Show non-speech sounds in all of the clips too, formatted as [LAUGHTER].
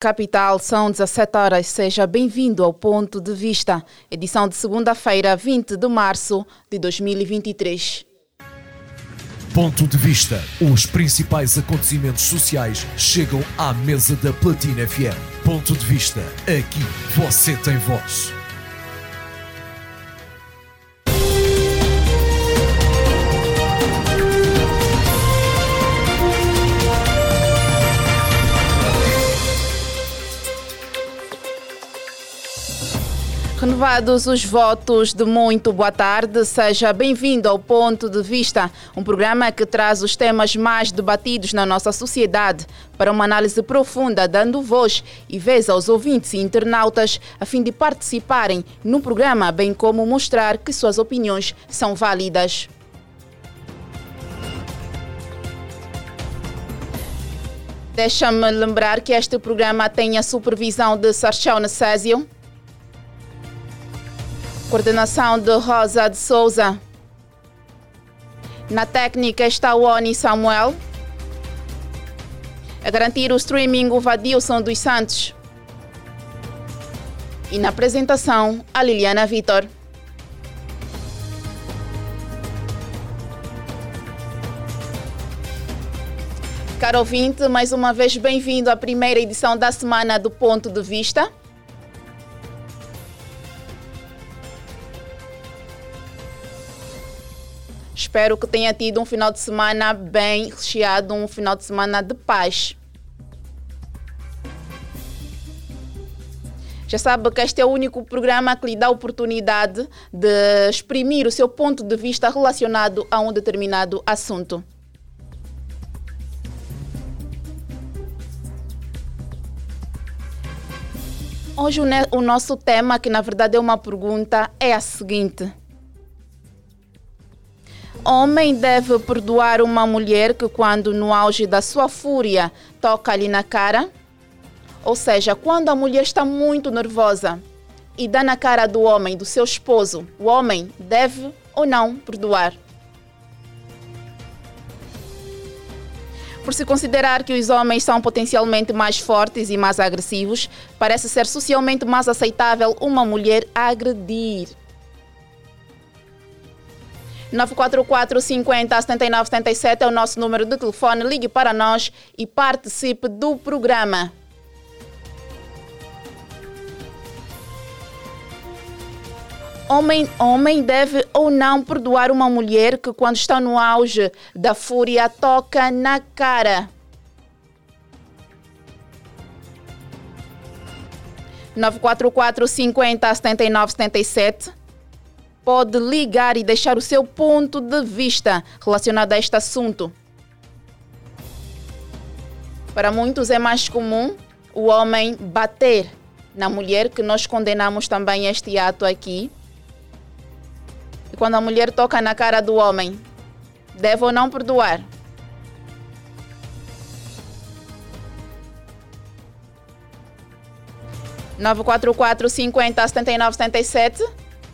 Capital, são 17 horas. Seja bem-vindo ao Ponto de Vista, edição de segunda-feira, 20 de março de 2023. Ponto de Vista. Os principais acontecimentos sociais chegam à mesa da Platina FM. Ponto de Vista. Aqui você tem voz. Renovados os votos de muito boa tarde, seja bem-vindo ao Ponto de Vista, um programa que traz os temas mais debatidos na nossa sociedade para uma análise profunda, dando voz e vez aos ouvintes e internautas a fim de participarem no programa, bem como mostrar que suas opiniões são válidas. Deixa-me lembrar que este programa tem a supervisão de Sarchão Necésio. Coordenação de Rosa de Souza. Na técnica está o Oni Samuel. A garantir o streaming o Vadilson dos Santos. E na apresentação, a Liliana Vitor. Caro ouvinte, mais uma vez bem-vindo à primeira edição da semana do Ponto de Vista. Espero que tenha tido um final de semana bem recheado, um final de semana de paz. Já sabe que este é o único programa que lhe dá a oportunidade de exprimir o seu ponto de vista relacionado a um determinado assunto. Hoje o nosso tema, que na verdade é uma pergunta, é a seguinte. Homem deve perdoar uma mulher que, quando no auge da sua fúria, toca-lhe na cara? Ou seja, quando a mulher está muito nervosa e dá na cara do homem, do seu esposo, o homem deve ou não perdoar? Por se considerar que os homens são potencialmente mais fortes e mais agressivos, parece ser socialmente mais aceitável uma mulher agredir 944 50 79 77 é o nosso número de telefone. Ligue para nós e participe do programa. Homem, homem deve ou não perdoar uma mulher que, quando está no auge da fúria, toca na cara. 944 50 79 77 pode ligar e deixar o seu ponto de vista relacionado a este assunto. Para muitos é mais comum o homem bater na mulher, que nós condenamos também este ato aqui. E quando a mulher toca na cara do homem, deve ou não perdoar? Nove quatro quatro cinquenta setenta e nove setenta e sete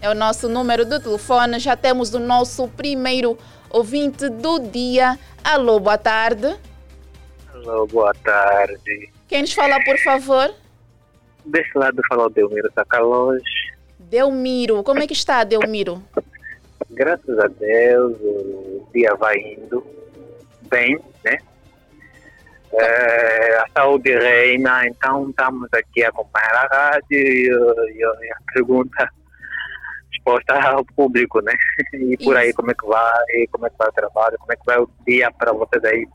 é o nosso número de telefone. Já temos o nosso primeiro ouvinte do dia. Alô, boa tarde. Alô, boa tarde. Quem nos fala, por favor? Desse lado fala o Delmiro Sacalões. Delmiro, como é que está, Delmiro? Graças a Deus, o dia vai indo bem, né? É, a saúde reina, então estamos aqui a acompanhar a rádio e, e, e a pergunta resposta ao público, né? [LAUGHS] E por Isso. aí como é que vai, como é que vai o trabalho, como é que vai o dia para vocês aí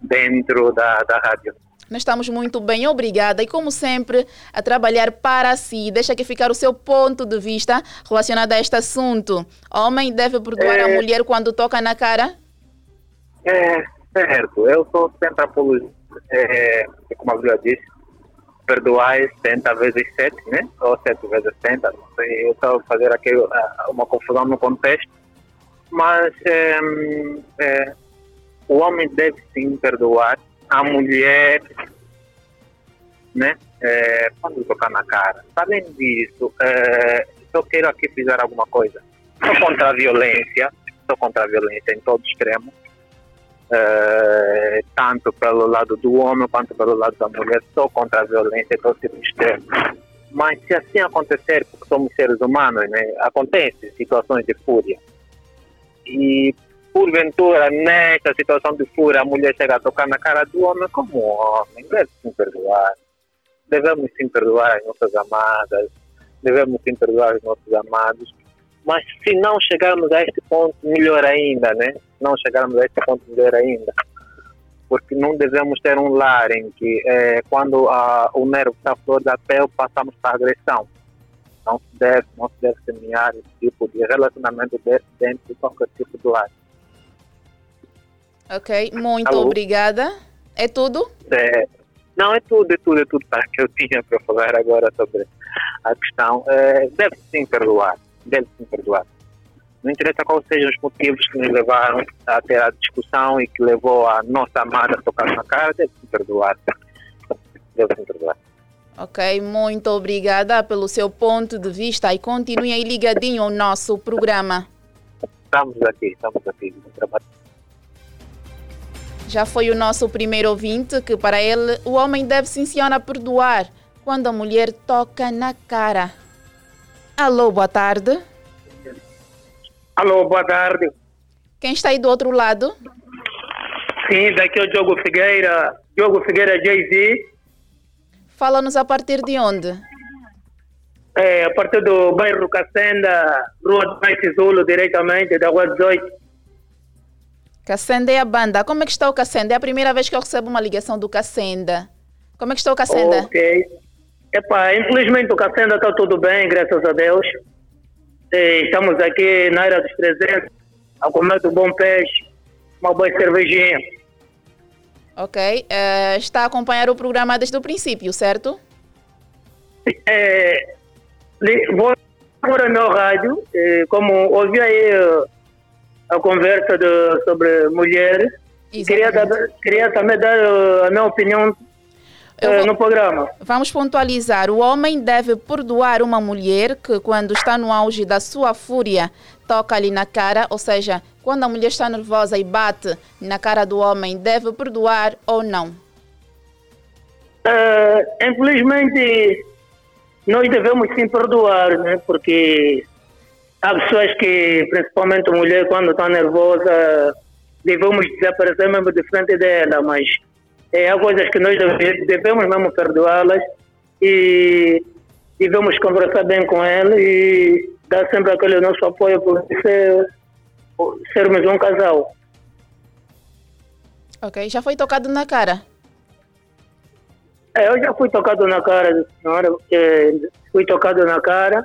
dentro da, da rádio. Nós estamos muito bem, obrigada. E como sempre, a trabalhar para si. Deixa aqui ficar o seu ponto de vista relacionado a este assunto. Homem deve perdoar é, a mulher quando toca na cara? É, certo. Eu sou sempre apologista, é, como a Bíblia diz, perdoais 70 vezes 7, né? Ou 7 vezes 70, não sei, eu estava a fazer aqui uma confusão no contexto, mas é, é, o homem deve sim perdoar a mulher, né? É, quando tocar na cara. Além disso, é, eu quero aqui fizer alguma coisa. Sou contra a violência, sou contra a violência em todo extremo, eh, tanto pelo lado do homem quanto pelo lado da mulher, só contra a violência e todo tipo de. Mas se assim acontecer, porque somos seres humanos, né, acontece situações de fúria. E porventura, nesta situação de fúria, a mulher chega a tocar na cara do homem como homem, deve se perdoar. Devemos sim perdoar as nossas amadas, devemos sim perdoar os nossos amados, mas se não chegarmos a este ponto, melhor ainda, né? Não chegarmos a este ponto, melhor ainda. Porque não devemos ter um lar em que, é, quando a, o nervo está flor da pele, passamos para a agressão. Não se deve, não se deve semear esse tipo de relacionamento dentro de qualquer tipo de lar. Ok, muito Alô? obrigada. É tudo? É, não, é tudo, é tudo, é tudo tá, [LAUGHS] que eu tinha para falar agora sobre a questão. É, deve sim perdoar deve se perdoar. Não interessa quais sejam os motivos que nos levaram a ter a discussão e que levou a nossa amada a tocar na cara, deve se perdoar. Deve se perdoar. Ok, muito obrigada pelo seu ponto de vista e continue aí ligadinho ao nosso programa. Estamos aqui, estamos aqui. Já foi o nosso primeiro ouvinte que, para ele, o homem deve sim senhora perdoar quando a mulher toca na cara. Alô, boa tarde. Alô, boa tarde. Quem está aí do outro lado? Sim, daqui é o Diogo Figueira. Diogo Figueira Jay-Z. Fala-nos a partir de onde? É, a partir do bairro Cacenda, Rua do Zulo, diretamente, da Rua 18. Cacenda é a banda. Como é que está o Cacenda? É a primeira vez que eu recebo uma ligação do Cacenda. Como é que está o Cacenda? Ok. Epá, infelizmente o Cacenda está tudo bem, graças a Deus. E estamos aqui na área dos 300, a comer do bom peixe, uma boa cervejinha. Ok. Uh, está a acompanhar o programa desde o princípio, certo? É, vou agora no rádio, como ouvi aí a conversa de, sobre mulheres, queria, queria também dar a minha opinião vou, no programa. Vamos pontualizar. O homem deve perdoar uma mulher que, quando está no auge da sua fúria, toca ali na cara, ou seja, quando a mulher está nervosa e bate na cara do homem, deve perdoar ou não? Uh, infelizmente, nós devemos sim perdoar, né? porque há pessoas que, principalmente a mulher, quando está nervosa, devemos desaparecer mesmo de frente dela, mas é, há coisas que nós devemos mesmo perdoá-las e devemos conversar bem com ele e dar sempre aquele nosso apoio por ser, por sermos um casal. Ok, já foi tocado na cara? É, eu já fui tocado na cara, senhora, é, fui tocado na cara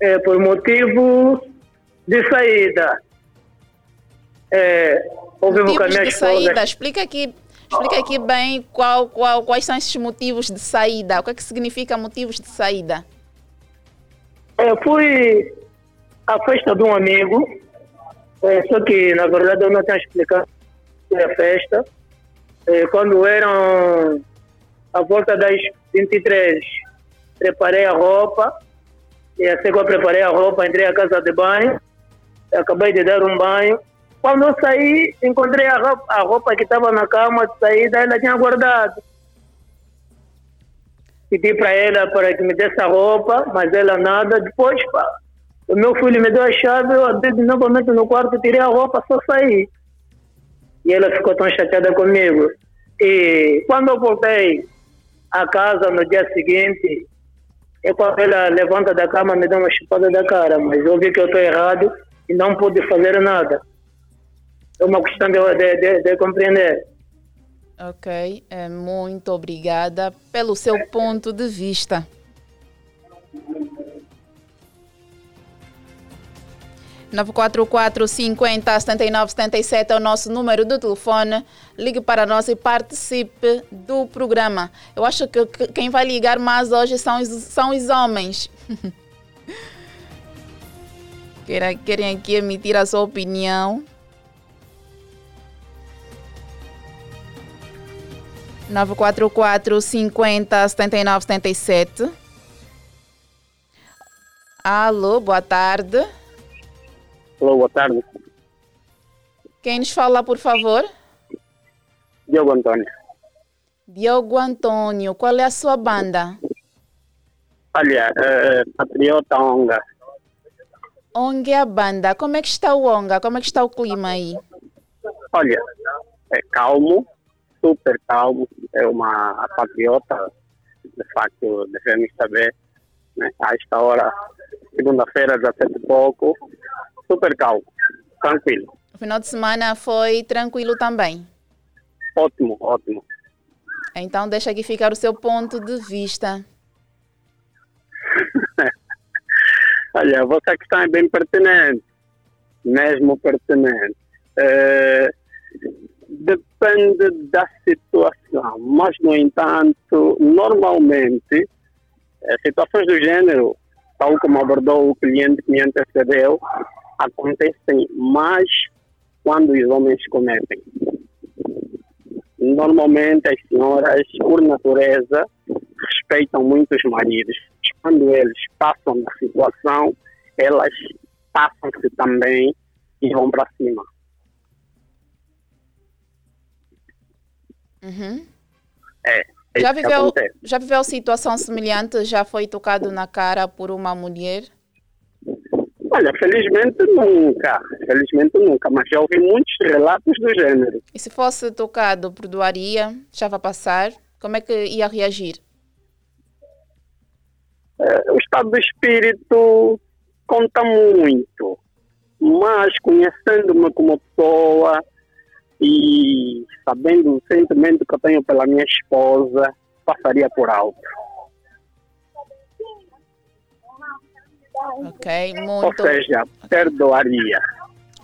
é, por motivo de saída. É, Motivos com a minha de saída, explica aqui Explica aqui bem qual, qual, quais são esses motivos de saída. O que é que significa motivos de saída? Eu fui à festa de um amigo, é, só que na verdade eu não tenho explicado a festa. É, quando eram a volta das 23, preparei a roupa, e assim que eu preparei a roupa, entrei à casa de banho, acabei de dar um banho, quando eu saí, encontrei a roupa, a roupa que estava na cama de saída, ela tinha guardado. Pedi para ela para que me desse a roupa, mas ela nada. Depois, pá, o meu filho me deu a chave, eu abri novamente no quarto, tirei a roupa, só saí. E ela ficou tão chateada comigo. E quando eu voltei à casa no dia seguinte, é quando ela levanta da cama me dá uma chupada da cara, mas eu vi que eu estou errado e não pude fazer nada é uma questão de, de, de, de compreender. Ok, é, muito obrigada pelo seu ponto de vista. É o nosso número do telefone. Ligue para nós e participe do programa. Eu acho que quem vai ligar mais hoje são os, são os homens. [LAUGHS] querem aqui emitir a sua opinião. 944 50 79 77. Alô, boa tarde. Alô, boa tarde. Quem nos fala, por favor? Diogo Antônio. Diogo Antônio, qual é a sua banda? Olha, uh, Patriota Onga. Onga é a banda. Como é que está o Onga? Como é que está o clima aí? Olha, é calmo, super calmo. É uma patriota, de facto, devemos saber. Né? A esta hora, segunda-feira, 17 e pouco, super calmo, tranquilo. O final de semana foi tranquilo também? Ótimo, ótimo. Então deixa aqui ficar o seu ponto de vista. [LAUGHS] Olha, vossa questão é bem pertinente, mesmo pertinente. É, depende da situação, mas, no entanto, normalmente, situações do gênero, tal como abordou o cliente que me antecedeu, acontecem mais quando os homens cometem. Normalmente as senhoras, por natureza, respeitam muito os maridos. Quando eles passam da situação, elas passam-se também e vão para cima. Uhum. É, é já viveu, já viveu situação semelhante? Já foi tocado na cara por uma mulher? Olha, felizmente nunca, felizmente nunca, mas já ouvi muitos relatos do gênero. E se fosse tocado, perdoaria? Já vai passar? Como é que ia reagir? É, o estado do espírito conta muito, mas conhecendo-me como pessoa e sabendo o sentimento que eu tenho pela minha esposa, passaria por alto. Ok, muito. Ou seja, perdoaria.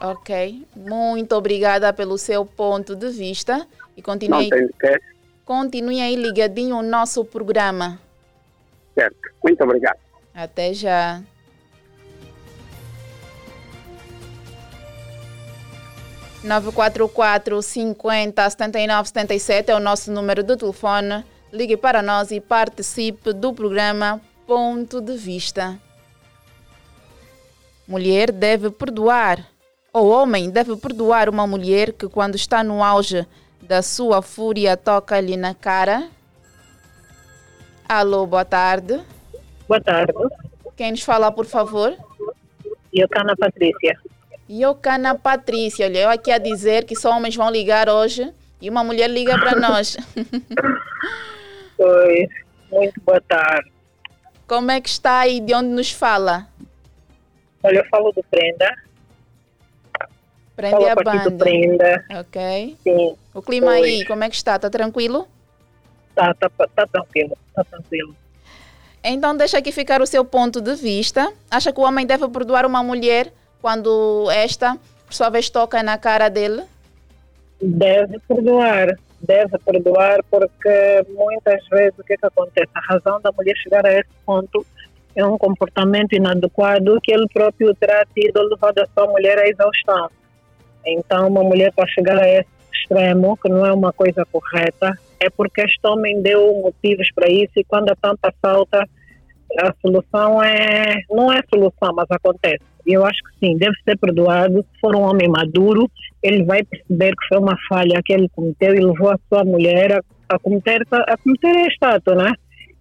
Ok, muito obrigada pelo seu ponto de vista e continue, Não tem que. continue aí ligadinho ao nosso programa. Certo, muito obrigado. Até já. Nove quatro quatro cinquenta setenta e nove setenta e sete é o nosso número de telefone. Ligue para nós e participe do programa Ponto de Vista. Mulher deve perdoar, ou homem deve perdoar uma mulher que, quando está no auge da sua fúria, toca-lhe na cara. Alô, boa tarde. Boa tarde. Quem nos fala, por favor? Iocana Patrícia. Iocana Patrícia. Olha, eu aqui a dizer que só homens vão ligar hoje e uma mulher liga para [LAUGHS] nós. Oi, muito boa tarde. Como é que está e de onde nos fala? Olha, eu falo do Prenda. Prende falo a, banda. do Prenda. Ok. Sim. O clima Oi. aí, como é que está? Está tranquilo? Tá, tá, tá tranquilo, tá tranquilo. Então deixa aqui ficar o seu ponto de vista. Acha que o homem deve perdoar uma mulher quando esta, por sua vez, toca na cara dele? Deve perdoar, deve perdoar, porque muitas vezes o que, que acontece? A razão da mulher chegar a esse ponto é um comportamento inadequado que ele próprio terá tido levado a sua mulher à exaustão. Então, uma mulher para chegar a esse extremo, que não é uma coisa correta, é porque este homem deu motivos para isso e quando a tampa salta, a solução é. não é solução, mas acontece. Eu acho que sim, deve ser perdoado. Se for um homem maduro, ele vai perceber que foi uma falha que ele cometeu e levou a sua mulher a, a cometer, a cometer este ato, né?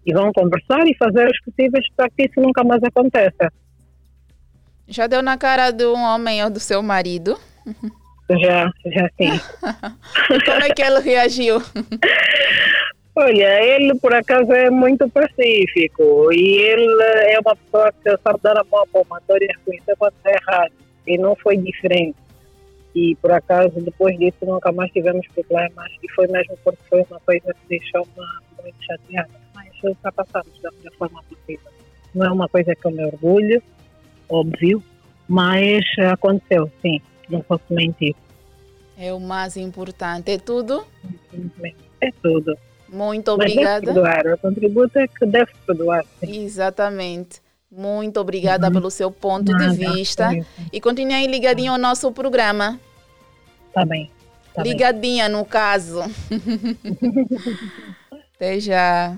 E vão conversar e fazer os possíveis para que isso nunca mais aconteça. Já deu na cara de um homem ou do seu marido? Já, já sim. [LAUGHS] Como é que ele reagiu? [LAUGHS] Olha, ele por acaso é muito pacífico e ele é uma pessoa que sabe dar a mão à palmatória e reconhecer quando está errado. E não foi diferente. E por acaso, depois disso, nunca mais tivemos problemas. E foi mesmo porque foi uma coisa que deixou-me muito chateada. Mas ultrapassamos da melhor forma possível. Não é uma coisa que eu me orgulho, óbvio, mas aconteceu, sim. Não posso mentir. É o mais importante. É tudo? É tudo. Muito Mas deve obrigada. perdoar. O contributo é que deve perdoar. Sim. Exatamente. Muito obrigada pelo seu ponto de Nada, vista. sim. E continue aí ligadinho ao nosso programa. Tá bem. Tá bem. Ligadinha, no caso. [LAUGHS] Até já.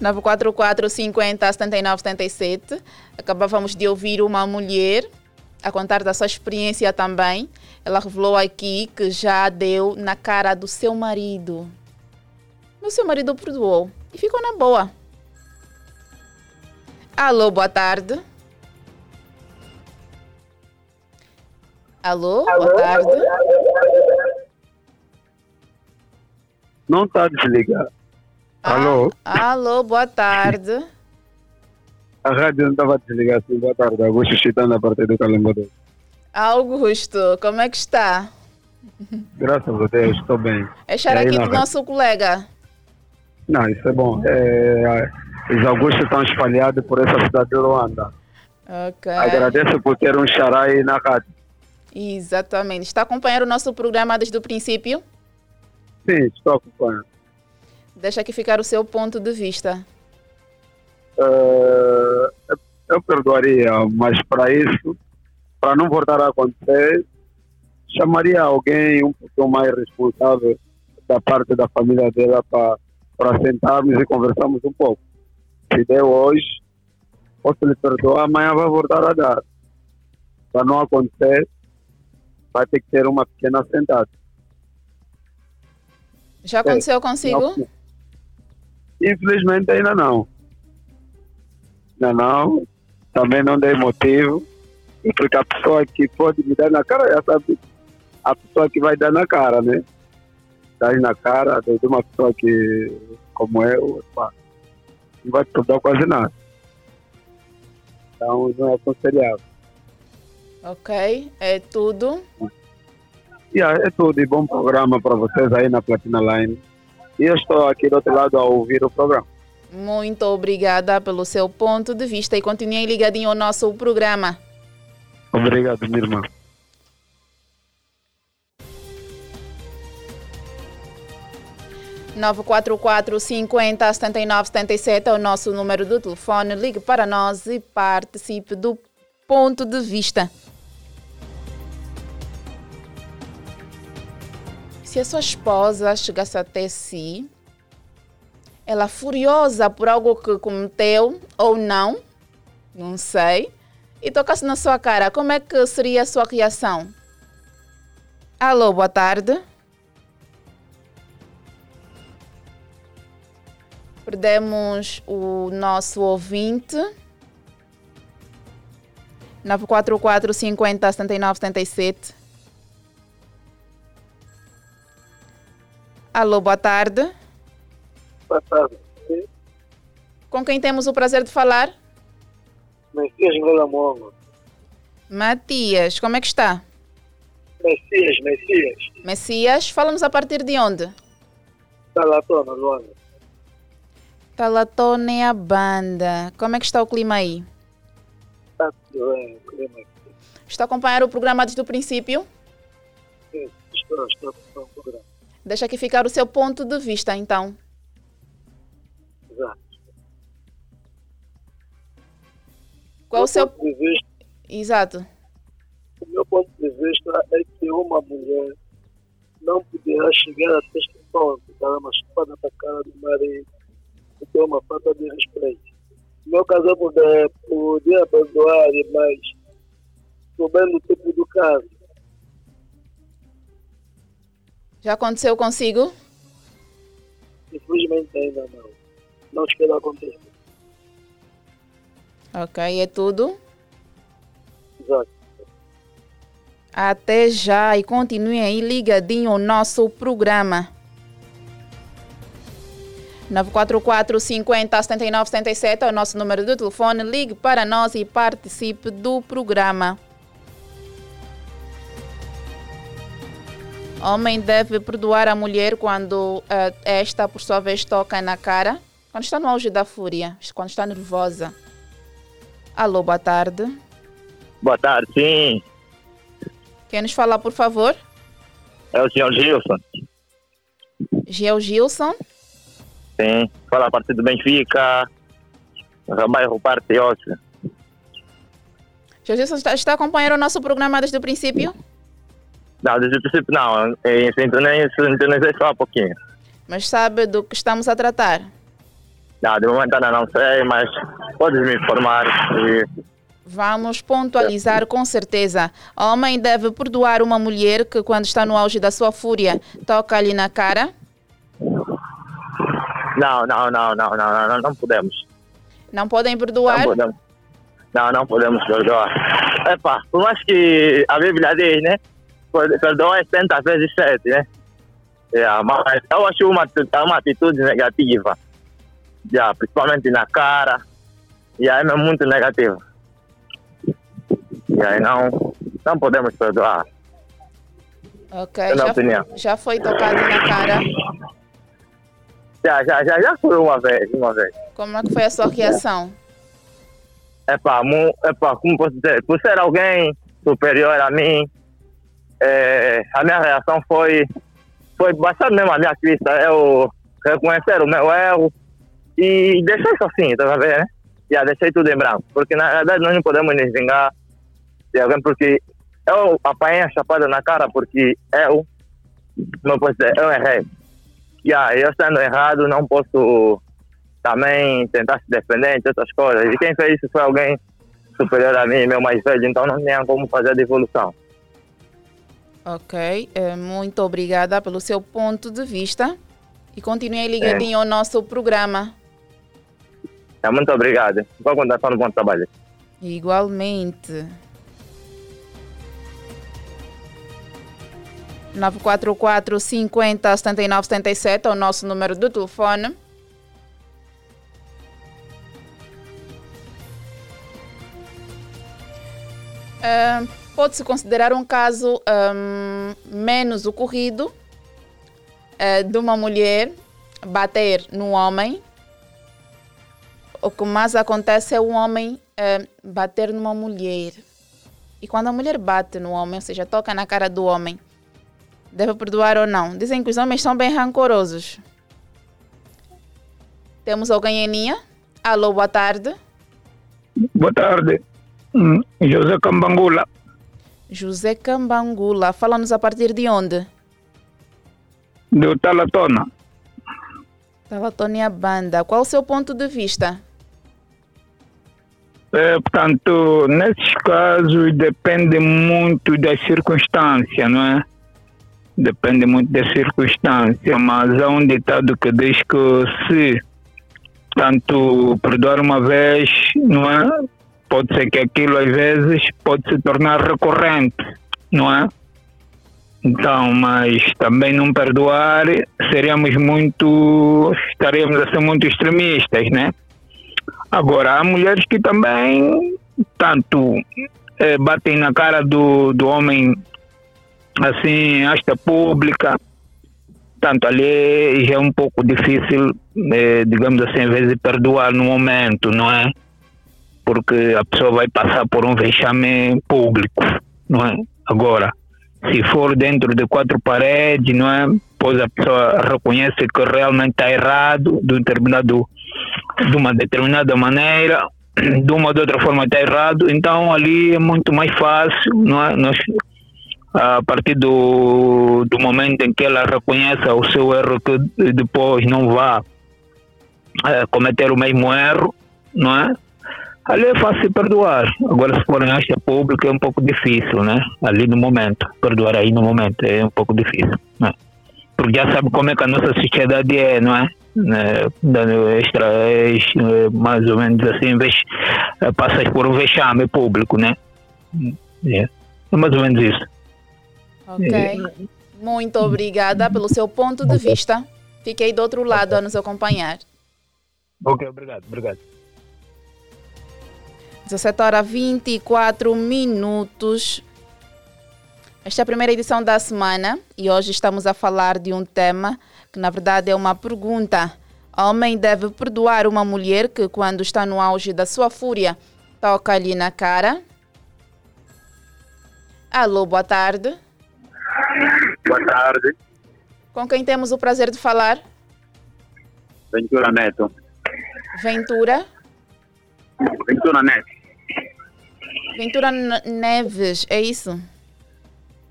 944 50 79 77. Acabávamos de ouvir uma mulher a contar da sua experiência também. Ela revelou aqui que já deu na cara do seu marido. O seu marido perdoou e ficou na boa. Alô, boa tarde. Alô, Alô? boa tarde. Não está desligado. Ah, alô? Alô, boa tarde. A rádio não estava desligada assim. Boa tarde. Augusto Chitando a partir do Calembador. Augusto, como é que está? Graças a Deus, estou bem. É aqui do nosso colega. Não, isso é bom. É, os Augustos estão espalhados por essa cidade de Luanda. Ok. Agradeço por ter um xará aí na rádio. Exatamente. Está acompanhando o nosso programa desde o princípio? Sim, estou acompanhando. Deixa aqui ficar o seu ponto de vista. Uh, eu perdoaria, mas para isso, para não voltar a acontecer, chamaria alguém um pouco mais responsável da parte da família dela para para sentarmos e conversarmos um pouco. Se deu hoje, posso lhe perdoar, amanhã vai voltar a dar. Para não acontecer, vai ter que ter uma pequena sentada. Já aconteceu é, consigo? Não, infelizmente ainda não. Ainda não. Também não dei motivo. Porque a pessoa que pode me dar na cara já sabe a pessoa que vai dar na cara, né? Dar na cara de uma pessoa que, como eu, pá, não vai te dar quase nada. Então não é aconselhável. Ok, é tudo. Yeah, é tudo e bom programa para vocês aí na Platina Line. E eu estou aqui do outro lado a ouvir o programa. Muito obrigada pelo seu ponto de vista e continue ligadinho ao nosso programa. Obrigado, minha irmã. Nove quatro quatro cinquenta setenta e nove setenta e sete é o nosso número do telefone. Ligue para nós e participe do ponto de vista. se a sua esposa chegasse até si, ela furiosa por algo que cometeu ou não, não sei, e tocasse na sua cara, como é que seria a sua reação? Alô, boa tarde. Perdemos o nosso ouvinte. 944 50 79 77. Alô, boa tarde. Boa tarde. Sim. Com quem temos o prazer de falar? Messias Ngolamongo. Matias, como é que está? Messias, Messias. Messias, falamos a partir de onde? Talatona, Luanda. Talatona é a banda. Como é que está o clima aí? Está tudo bem, o clima aqui. Está a acompanhar o programa desde o princípio? Sim, estou, estou a acompanhar o programa. Deixa aqui ficar o seu ponto de vista, então. Qual o seu. Ponto de vista, Exato. O meu ponto de vista é que uma mulher não poderá chegar até este ponto, dar uma espada na cara do marido, porque é uma falta de respeito. No meu caso, eu poder, poder perdoar, mas sabendo o tipo do caso, Já aconteceu consigo? Infelizmente ainda não. Não espero acontecer. Ok, é tudo? Exato. Até já e continue aí ligadinho ao nosso programa. 944 50 79 77 é o nosso número de telefone. Ligue para nós e participe do programa. Homem deve perdoar a mulher quando uh, esta, por sua vez, toca na cara, quando está no auge da fúria, quando está nervosa. Alô, boa tarde. Boa tarde, sim. Quem nos fala, por favor? É o senhor Gilson. Gil Gilson? Sim, fala a partir do Benfica, bairro Parte. Gil Gilson está, está acompanhando o nosso programa desde o princípio? Não, desde o princípio não. Sintonizei só um pouquinho. Mas sabe do que estamos a tratar? Não, de momento ainda não sei, mas podes me informar. E Vamos pontualizar com certeza. Homem deve perdoar uma mulher que, quando está no auge da sua fúria, toca-lhe na cara? Não, não, não, não, não, não, não podemos. Não podem perdoar? Não podemos. Não, não podemos perdoar. Epa, por mais que a Bíblia diz, né? Perdoa 70 vezes 7, né? Yeah, mas eu acho uma, uma atitude negativa. Yeah, principalmente na cara. E aí é muito negativa. E aí não, não podemos perdoar. Ok, já, opinião. já foi tocado na cara? Já, já, já, já foi uma vez, uma vez. Como é que foi a sua reação? É pá, é pá, como posso dizer, por ser alguém superior a mim, é, a minha reação foi, foi baixar mesmo a minha crista, eu reconhecer o meu erro e deixar isso assim, tá vendo, né? Já deixei tudo em branco, porque na verdade nós não podemos nos vingar de alguém, porque eu apanhei a chapada na cara porque eu, não posso dizer, eu errei yeah, eu estando errado não posso também tentar se defender de outras coisas. E quem fez isso foi alguém superior a mim, meu mais velho, então não tinha como fazer a devolução. Ok, eh, muito obrigada pelo seu ponto de vista e continue ligadinho é. ao nosso programa. É, muito obrigado. Vou contar no bom trabalho. Igualmente. 944 50 79 77 é o nosso número de telefone. Uh, Pode-se considerar um caso um, menos ocorrido uh, de uma mulher bater no homem. O que mais acontece é o homem uh, bater numa mulher. E quando a mulher bate no homem, ou seja, toca na cara do homem, Deve perdoar ou não? Dizem que os homens são bem rancorosos. Temos alguém em linha? Alô, boa tarde. Boa tarde. Hum, José Cambangula. José Cambangula. Fala-nos a partir de onde? Do Talatona. Talatona Banda. Qual o seu ponto de vista? É, portanto, nesses casos depende muito das circunstâncias, não é? depende muito da circunstância, mas há um ditado que diz que se tanto perdoar uma vez, não é? Pode ser que aquilo às vezes pode se tornar recorrente, não é? Então, mas também não perdoar seríamos muito, estaríamos a ser muito extremistas, né? Agora, há mulheres que também tanto eh, batem na cara do, do homem assim, esta pública, tanto ali já é um pouco difícil, eh, digamos assim, às vezes perdoar no momento, não é? Porque a pessoa vai passar por um vexame público, não é? Agora, se for dentro de quatro paredes, não é? Pois a pessoa reconhece que realmente está errado, de, um determinado, de uma determinada maneira, de uma ou de outra forma está errado, então ali é muito mais fácil, não é? Nós a partir do, do momento em que ela reconheça o seu erro, que depois não vá é, cometer o mesmo erro, não é? Ali é fácil perdoar. Agora, se for em esta pública, é um pouco difícil, né? Ali no momento. Perdoar aí no momento é um pouco difícil, né? Porque já sabe como é que a nossa sociedade é, não é? é extra, é, mais ou menos assim, é, passas por um vexame público, né? É, é mais ou menos isso. Ok. Muito obrigada pelo seu ponto de vista. Fiquei do outro lado a nos acompanhar. Ok, obrigado, obrigado. 17 horas 24 minutos. Esta é a primeira edição da semana e hoje estamos a falar de um tema que, na verdade, é uma pergunta. Homem deve perdoar uma mulher que, quando está no auge da sua fúria, toca-lhe na cara? Alô, boa tarde. Boa tarde. Com quem temos o prazer de falar? Ventura Neto. Ventura? Ventura Neto. Ventura Neves, é isso?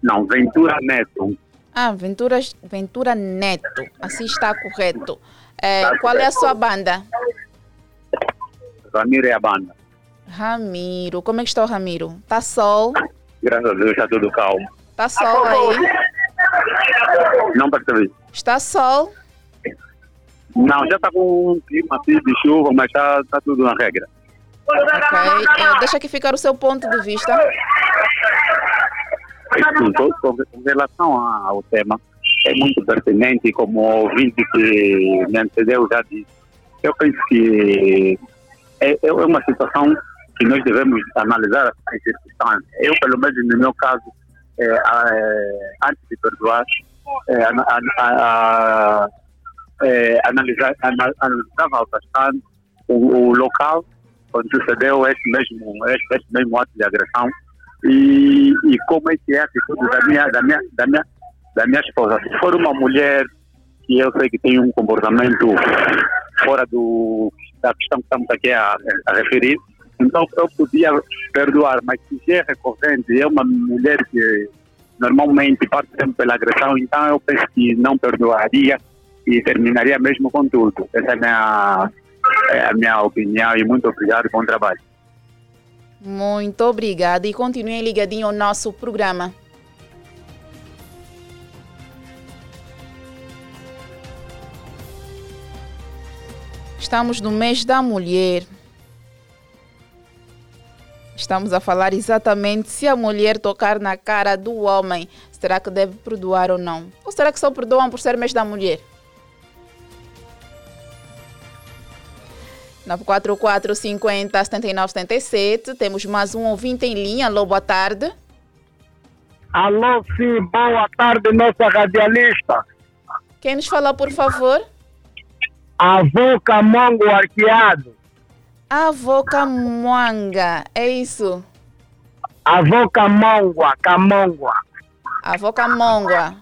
Não, Ventura Neto. Ah, Ventura, Ventura Neto. Assim está correto. É, está qual correto. é a sua banda? Ramiro é a banda. Ramiro. Como é que está o Ramiro? Tá sol? Graças a Deus está tudo calmo. Tá sol aí? Não percebi. Está sol? Não, já está com um clima assim de chuva, mas está tá tudo na regra. Ok. Eh, deixa aqui ficar o seu ponto de vista. Sim, com, relação a- ao tema, é muito pertinente, como o ouvinte que me antecedeu já disse. Eu penso que é, é uma situação que nós devemos analisar as circunstâncias. Eu, pelo menos no meu caso, é, a- é, antes de perdoar, é, ana- a- a- é, analisar, ana- analisava bastante o, o local onde sucedeu esse mesmo, esse, esse mesmo ato de agressão e, e como é que é a atitude da minha, da, minha, da, minha, da minha esposa. Se for uma mulher que eu sei que tem um comportamento fora do, da questão que estamos aqui a, a referir, então eu podia perdoar, mas se é recorrente é uma mulher que normalmente passa sempre pela agressão, então eu penso que não perdoaria e terminaria mesmo com tudo. Essa é a minha, é a minha opinião e muito obrigado, bom trabalho. Muito obrigada e continuem ligadinho ao nosso programa. Estamos no mês da mulher. Estamos a falar exatamente se a mulher tocar na cara do homem, será que deve perdoar ou não? Ou será que só perdoam por ser mês da mulher? 944 50 79 77. Temos mais um ouvinte em linha. Alô, boa tarde. Alô, sim, boa tarde, nossa radialista. Quem nos fala, por favor? Avô Camongo Arqueado. Avô Camuanga, é isso? Avô Camongua, Camongua. Avô Camongua.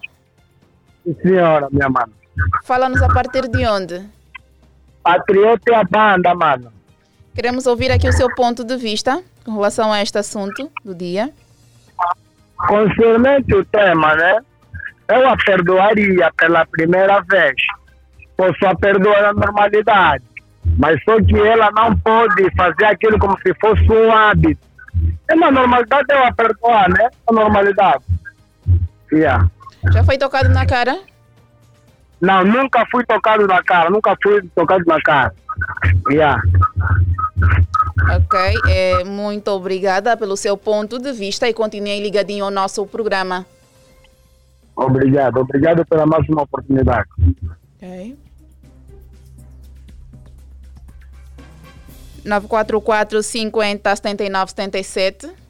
Sim, senhora, minha mano. Fala-nos a partir de onde? Patriota é a banda, mano. Queremos ouvir aqui o seu ponto de vista com relação a este assunto do dia. Concernente o tema, né? Eu a perdoaria pela primeira vez. Posso a perdoar na normalidade. Mas só que ela não pode fazer aquilo como se fosse um hábito. É na normalidade eu a perdoar, né? Na normalidade. Yeah. Já foi tocado na cara? Não, nunca fui tocado na cara, nunca fui tocado na cara. Yeah. Ok, é, muito obrigada pelo seu ponto de vista e continuem ligadinho ao nosso programa. Obrigado, obrigado pela mais uma oportunidade. Ok. 944 50 79 77.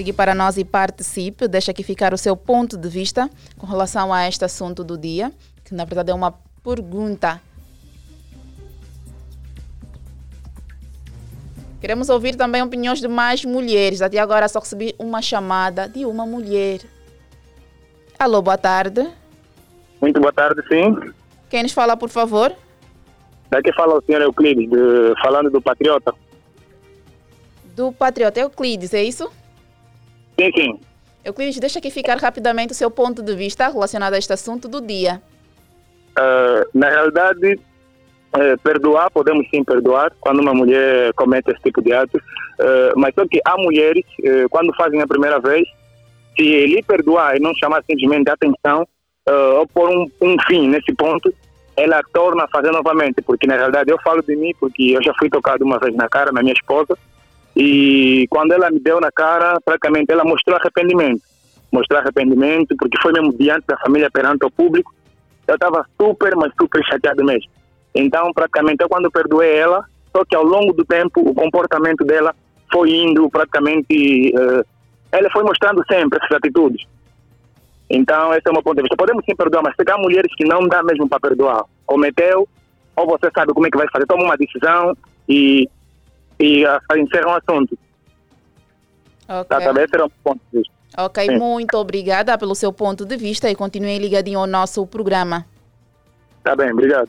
Ligue para nós e participe. Deixa aqui ficar o seu ponto de vista com relação a este assunto do dia, que na verdade é uma pergunta. Queremos ouvir também opiniões de mais mulheres. Até agora só recebi uma chamada de uma mulher. Alô, boa tarde. Muito boa tarde, sim. Quem nos fala, por favor? Daqui fala o senhor Euclides, de- falando do Patriota. Do Patriota Euclides, é isso? Sim, sim. Euclides, deixa aqui ficar rapidamente o seu ponto de vista relacionado a este assunto do dia. Ah, na realidade, eh, perdoar, podemos sim perdoar quando uma mulher comete esse tipo de ato, Ah, mas só que há mulheres, quando fazem a primeira vez, se lhe perdoar e não chamar simplesmente a atenção, ou pôr um, um fim nesse ponto, ela torna a fazer novamente, porque na realidade eu falo de mim, porque eu já fui tocado uma vez na cara, na minha esposa, e quando ela me deu na cara, praticamente ela mostrou arrependimento. Mostrou arrependimento, porque foi mesmo diante da família, perante o público, eu estava super, mas super chateado mesmo. Então, praticamente, eu quando perdoei ela, só que ao longo do tempo, o comportamento dela foi indo praticamente. eh, ela foi mostrando sempre essas atitudes. Então, esse é o meu ponto de vista. Podemos sim perdoar, mas pegar mulheres que não dá mesmo para perdoar. Cometeu, ou você sabe como é que vai fazer, toma uma decisão e, e ah, encerra um assunto. Ok, Tá, tá bem? Esse era o meu ponto de vista. ok, Sim. muito obrigada pelo seu ponto de vista e continuem ligadinho ao nosso programa. Tá bem, obrigado.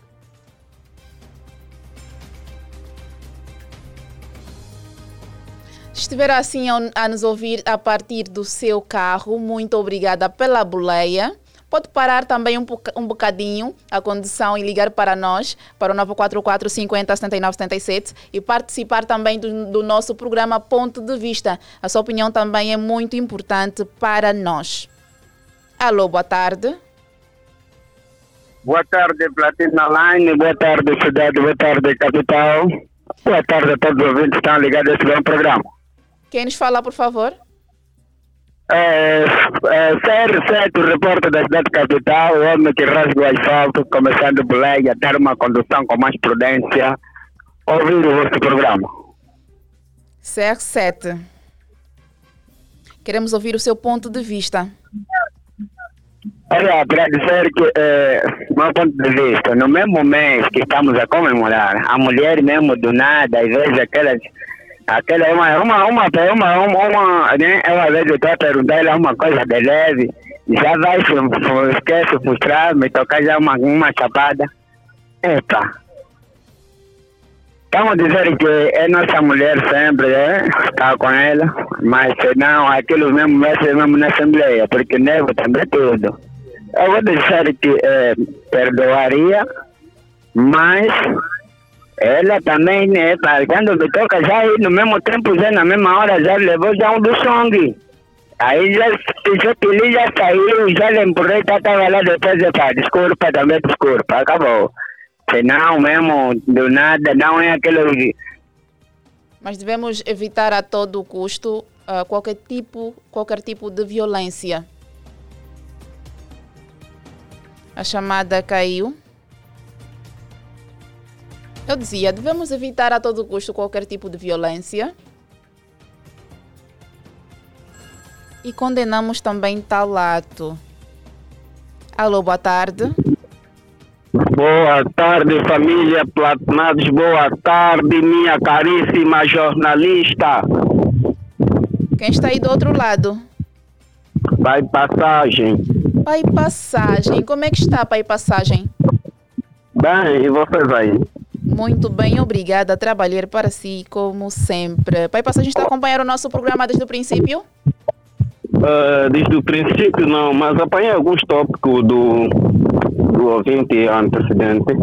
Estiver assim a nos ouvir a partir do seu carro, muito obrigada pela boleia. Pode parar também um, um bocadinho a condução e ligar para nós, para o 944 50 79 77 e participar também do, do nosso programa Ponto de Vista. A sua opinião também é muito importante para nós. Alô, boa tarde. Boa tarde, Platina Line. Boa tarde, cidade. Boa tarde, capital. Boa tarde a todos os ouvintes que estão ligados a esse bom programa. Quem nos fala, por favor? É, é, CR7, o repórter da cidade capital, o homem que rasga o asfalto, começando por lei, a ter uma condução com mais prudência. Ouvir o vosso programa. CR7. Queremos ouvir o seu ponto de vista. Olha, para dizer que, é, meu ponto de vista, no mesmo mês que estamos a comemorar, a mulher mesmo do nada, às vezes aquelas aquela é uma, uma, uma, uma, uma, uma né? Uma vez eu estou a perguntar ela uma coisa de leve, já vai, esquece, frustrar, me tocar já uma, uma chapada. Epa. Estamos dizer que é nossa mulher sempre, né? Está com ela, mas não, aquilo mesmo mexe mesmo na Assembleia, porque nego também tudo. Eu vou dizer que é, perdoaria, mas ela também, né, quando me toca já no mesmo tempo, já na mesma hora, já levou já um do sangue. Aí já ele já saiu, já lhe empurrei, já estava lá depois, epa, desculpa, também desculpa, acabou. Senão mesmo, do nada, não é aquele... Mas devemos evitar a todo custo uh, qualquer, tipo, qualquer tipo de violência. A chamada caiu. Eu dizia, devemos evitar a todo custo qualquer tipo de violência. E condenamos também tal ato. Alô, boa tarde. Boa tarde, família Platinados. Boa tarde, minha caríssima jornalista. Quem está aí do outro lado? Pai Passagem. Pai Passagem. Como é que está, Pai Passagem? Bem, e vocês aí? Muito bem, obrigada. Trabalhar para si, como sempre. Pai está a acompanhar o nosso programa desde o princípio? Uh, desde o princípio não, mas apanhei alguns tópicos do, do ouvinte antecedente.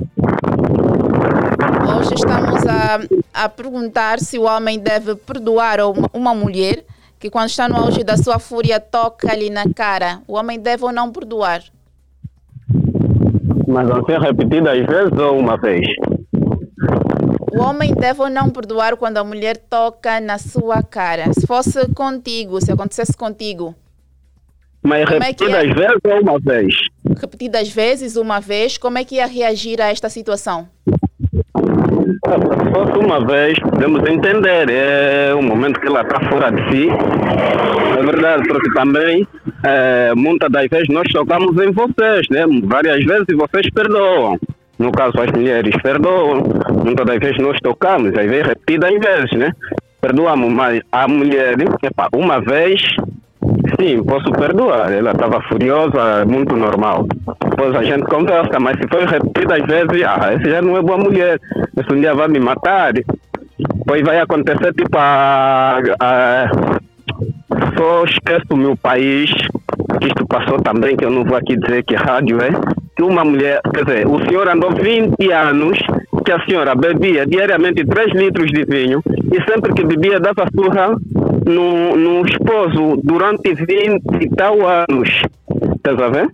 Hoje estamos a, a perguntar se o homem deve perdoar uma, uma mulher que quando está no auge da sua fúria toca-lhe na cara. O homem deve ou não perdoar? Mas vão ser repetidas vezes ou uma vez? O homem deve ou não perdoar quando a mulher toca na sua cara? Se fosse contigo, se acontecesse contigo. Mas repetidas é vezes ou uma vez? Repetidas vezes, uma vez, como é que ia reagir a esta situação? Se fosse uma vez, podemos entender. É um momento que ela está fora de si. É verdade, porque também é, muitas das vezes nós tocamos em vocês, né? Várias vezes vocês perdoam. No caso, as mulheres perdoam. Muitas das vezes nós tocamos, às vezes repetidas vezes, né? Perdoamos, mas a mulher, epa, uma vez, sim, posso perdoar. Ela estava furiosa, muito normal. Depois a gente conversa, mas se for repetidas vezes, ah, esse já não é boa mulher. Esse um dia vai me matar. Depois vai acontecer tipo a, a só esqueço o meu país, que isto passou também, que eu não vou aqui dizer que rádio é, que uma mulher, quer dizer, o senhor andou 20 anos que a senhora bebia diariamente 3 litros de vinho e sempre que bebia dava surra no, no esposo durante 20 e tal anos. Estás a ver?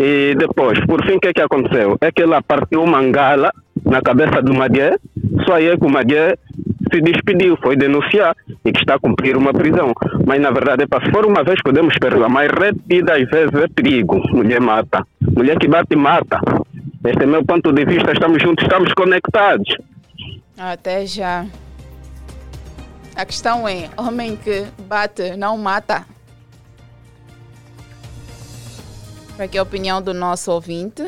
E depois, por fim, o que, é que aconteceu? É que ela partiu uma mangala na cabeça do Madier, só aí que o Madier se despediu, foi denunciar e que está a cumprir uma prisão. Mas na verdade, é se for uma vez podemos perdoar, mas repetidas vezes é perigo. Mulher mata. Mulher que bate mata. Este é meu ponto de vista, estamos juntos, estamos conectados. Até já. A questão é, homem que bate não mata. Aqui a opinião do nosso ouvinte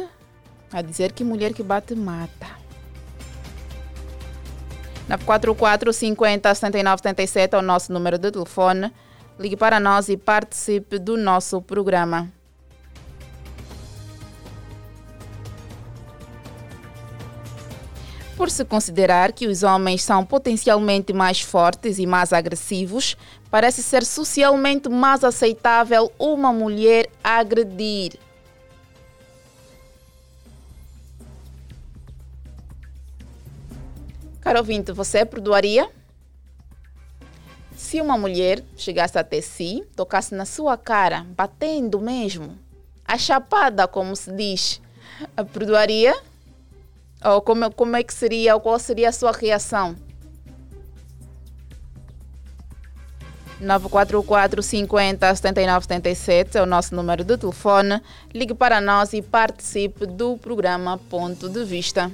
a dizer que mulher que bate mata. 944 50 79 77 é o nosso número de telefone. Ligue para nós e participe do nosso programa. Por se considerar que os homens são potencialmente mais fortes e mais agressivos, parece ser socialmente mais aceitável uma mulher agredir. Caro ouvinte, você perdoaria? Se uma mulher chegasse até si, tocasse na sua cara, batendo mesmo, a chapada, como se diz, perdoaria? Ou como, como é que seria, ou qual seria a sua reação? 944 50 79 77 é o nosso número de telefone. Ligue para nós e participe do programa Ponto de Vista.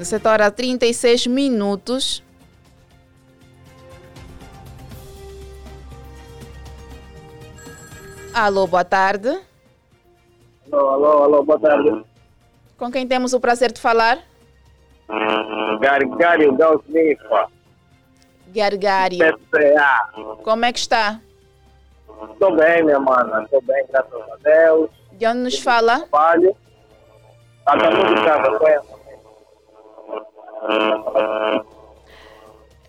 No setor há 36 minutos. Alô, boa tarde. Alô, alô, alô, boa tarde. Com quem temos o prazer de falar? Gargário Del Snifa. Gargário. PCA. Como é que está? Estou bem, minha mana. Estou bem, graças a Deus. De onde nos fala? Trabalho. Está tudo em casa, conhece?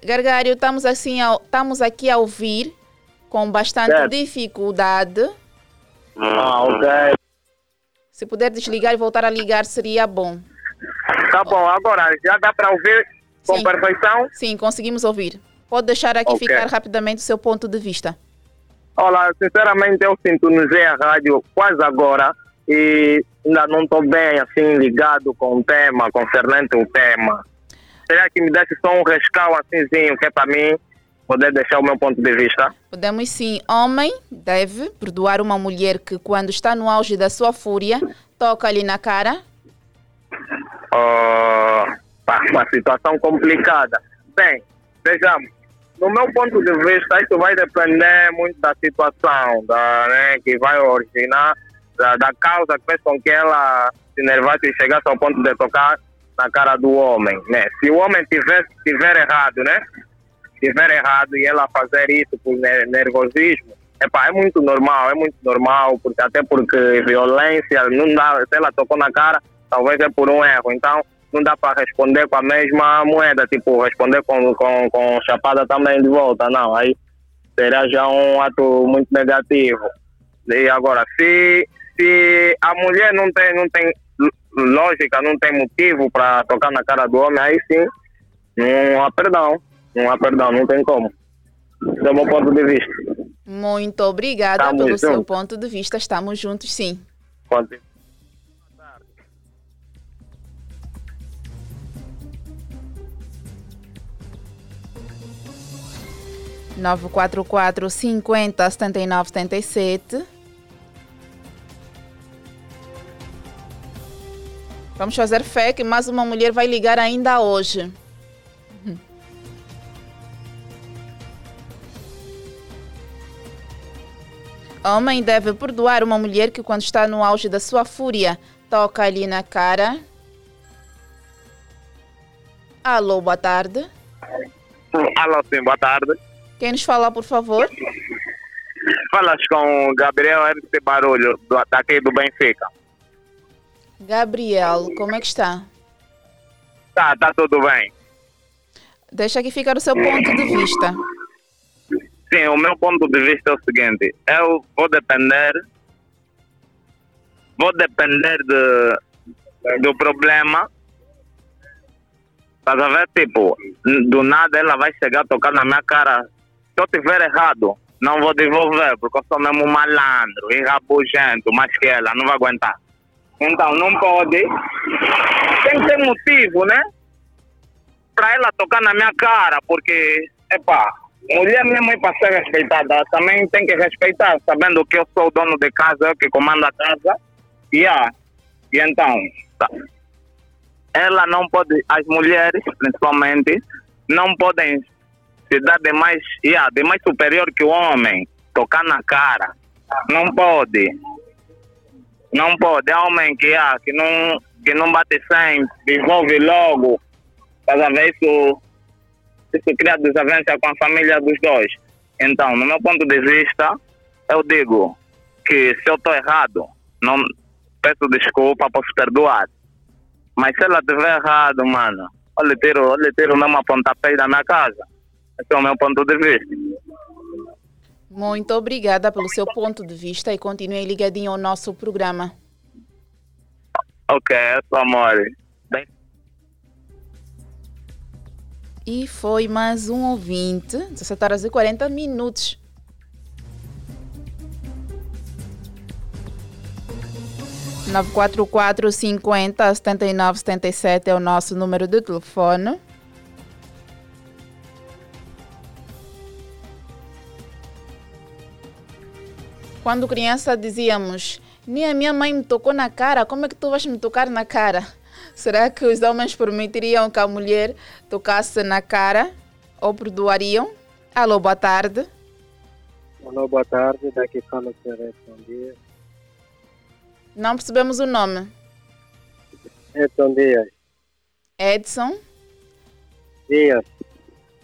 Gargário, estamos, assim, ao- estamos aqui a ouvir com bastante Certo. dificuldade. Ah, ok. Se puder desligar e voltar a ligar, seria bom. Tá bom, agora já dá para ouvir com Sim. perfeição? Sim, conseguimos ouvir. Pode deixar aqui Ok. ficar rapidamente o seu ponto de vista. Olá, sinceramente eu sintonizei a rádio quase agora e ainda não estou bem assim ligado com o tema, concernente o tema. Será que me desse só um rescal assímzinho que é para mim poder deixar o meu ponto de vista? Podemos sim, homem deve perdoar uma mulher que, quando está no auge da sua fúria, toca-lhe na cara. Pá, uma situação complicada. Bem, vejamos, no meu ponto de vista, isso vai depender muito da situação, da, né, que vai originar, da, da causa que fez com que ela se nervasse e chegasse ao ponto de tocar na cara do homem. Né? Se o homem tiver, tiver errado, né? Tiver errado e ela fazer isso por ne- nervosismo, epá, é muito normal, é muito normal, porque até porque violência, não dá, se ela tocou na cara, talvez é por um erro. Então, não dá para responder com a mesma moeda, tipo, responder com, com, com chapada também de volta, não. Aí será já um ato muito negativo. E agora, se, se a mulher não tem, não tem lógica, não tem motivo para tocar na cara do homem, aí sim, não há perdão. Não há perdão, não tem como. Esse é o meu ponto de vista. Muito obrigada Estamos pelo seu juntos. ponto de vista. Estamos juntos, sim. Pode. Nove quatro quatro cinquenta setenta e nove setenta e sete. Vamos fazer fé que mais uma mulher vai ligar ainda hoje. [LAUGHS] Homem deve perdoar uma mulher que, quando está no auge da sua fúria, toca ali na cara. Alô, boa tarde. Alô, sim, boa tarde. Quem nos fala, por favor? Falas com o Gabriel RC Barulho, daqui do Benfica. Gabriel, como é que está? Tá, tá tudo bem. Deixa aqui ficar o seu ponto de vista. Sim, o meu ponto de vista é o seguinte: eu vou depender, vou depender de, do problema. Estás a ver? Tipo, do nada ela vai chegar a tocar na minha cara. Se eu tiver errado, não vou devolver, porque eu sou mesmo malandro e rabugento, mais que ela, não vai aguentar. Então, não pode. Tem que ter motivo, né? Para ela tocar na minha cara, porque, epá, mulher mesmo é para ser respeitada, também tem que respeitar, sabendo que eu sou o dono de casa, eu que comando a casa. Yeah. E então, tá. ela não pode, as mulheres principalmente, não podem se dar de mais, yeah, de mais superior que o homem, tocar na cara. Não pode. Não pode. É homem que, yeah, que, não, que não bate sempre, devolve logo. Estás a ver isso? isso cria desavença com a família dos dois. Então, no meu ponto de vista, eu digo que se eu estou errado, não peço desculpa, posso perdoar. Mas se ela estiver errado, mano, eu lhe tiro, eu lhe tiro a pontapé da minha casa. Esse é o meu ponto de vista. Muito obrigada pelo seu ponto de vista e continue ligadinho ao nosso programa. Ok, é amor. Bem, E foi mais um ouvinte, 17 horas e 40 minutos. Nove quatro quatro cinquenta setenta e nove setenta e sete é o nosso número de telefone. Quando criança dizíamos, nem a minha mãe me tocou na cara, como é que tu vais me tocar na cara? Será que os homens permitiriam que a mulher tocasse na cara ou perdoariam? Alô, boa tarde. Alô, boa tarde. Daqui fala o senhor Edson Dias. Não percebemos o nome. Edson Dias. Edson? Dias.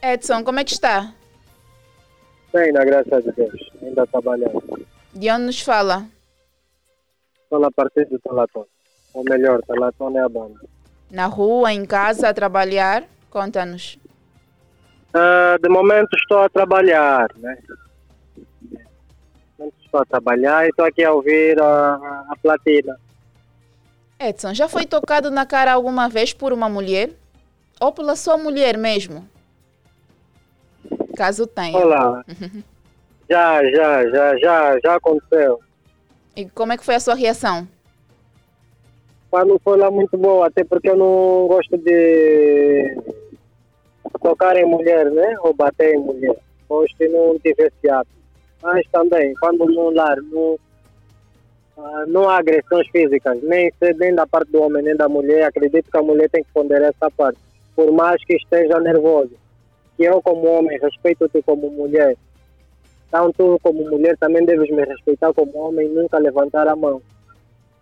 Edson, como é que está? Bem, na graça de Deus. Ainda trabalhando. De onde nos fala? Estou na partir do Talatão. Ou melhor, Talatão é a banda. Na rua, em casa, a trabalhar? Conta-nos. Uh, de momento estou a trabalhar, né? Estou a trabalhar e estou aqui a ouvir a, a platina. Edson, já foi tocado na cara alguma vez por uma mulher? Ou pela sua mulher mesmo? Caso tenha. Olá. [LAUGHS] já, já, já, já, já aconteceu. E como é que foi a sua reação? Mas não foi lá muito boa, até porque eu não gosto de tocar em mulher, né? Ou bater em mulher. Gosto de não tive esse ato. Mas também, quando no lar não, ah, não há agressões físicas, nem, nem da parte do homem, nem da mulher, acredito que a mulher tem que ponderar essa parte. Por mais que esteja nervoso. Que eu, como homem, respeito-te como mulher. Então, tu, como mulher, também deves me respeitar como homem e nunca levantar a mão.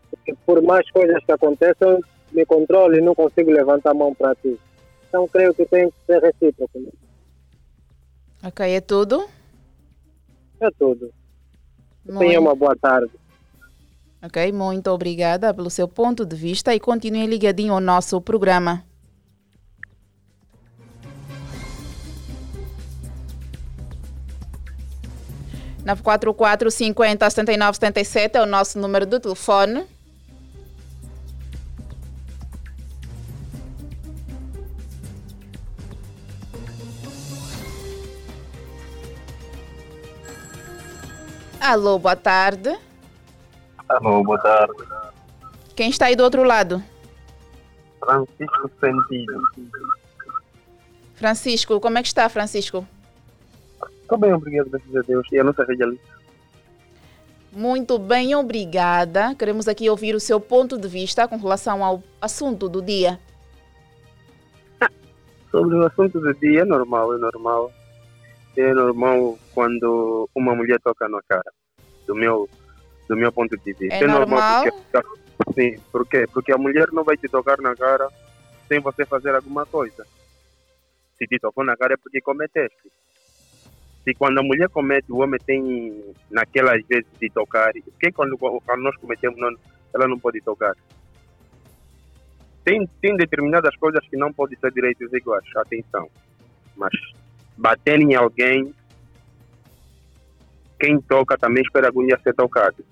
Porque, por mais coisas que aconteçam, me controlo e não consigo levantar a mão para ti. Então, creio que tem que ser recíproco. Né? Ok, é tudo? É tudo. Tenha uma boa tarde. Ok, muito obrigada pelo seu ponto de vista e continue ligadinho ao nosso programa. Nove quatro quatro cinquenta setenta e nove setenta e sete é o nosso número de telefone. Alô, boa tarde. Alô, boa tarde. Quem está aí do outro lado? Francisco Sentido. Francisco, como é que está, Francisco? Estou bem, obrigado, graças a Deus. E a nossa ali? Muito bem, obrigada. Queremos aqui ouvir o seu ponto de vista com relação ao assunto do dia. Sobre o assunto do dia, é normal, é normal. É normal quando uma mulher toca na cara, do meu, do meu ponto de vista. É, é normal? Porque, sim, por quê? Porque a mulher não vai te tocar na cara sem você fazer alguma coisa. Se te tocou na cara é porque cometeste se quando a mulher comete, o homem tem naquelas vezes de tocar, porque quando, quando nós cometemos, não, ela não pode tocar? Tem, tem determinadas coisas que não podem ser direitos iguais, atenção. Mas bater em alguém, quem toca também espera algum dia ser tocado.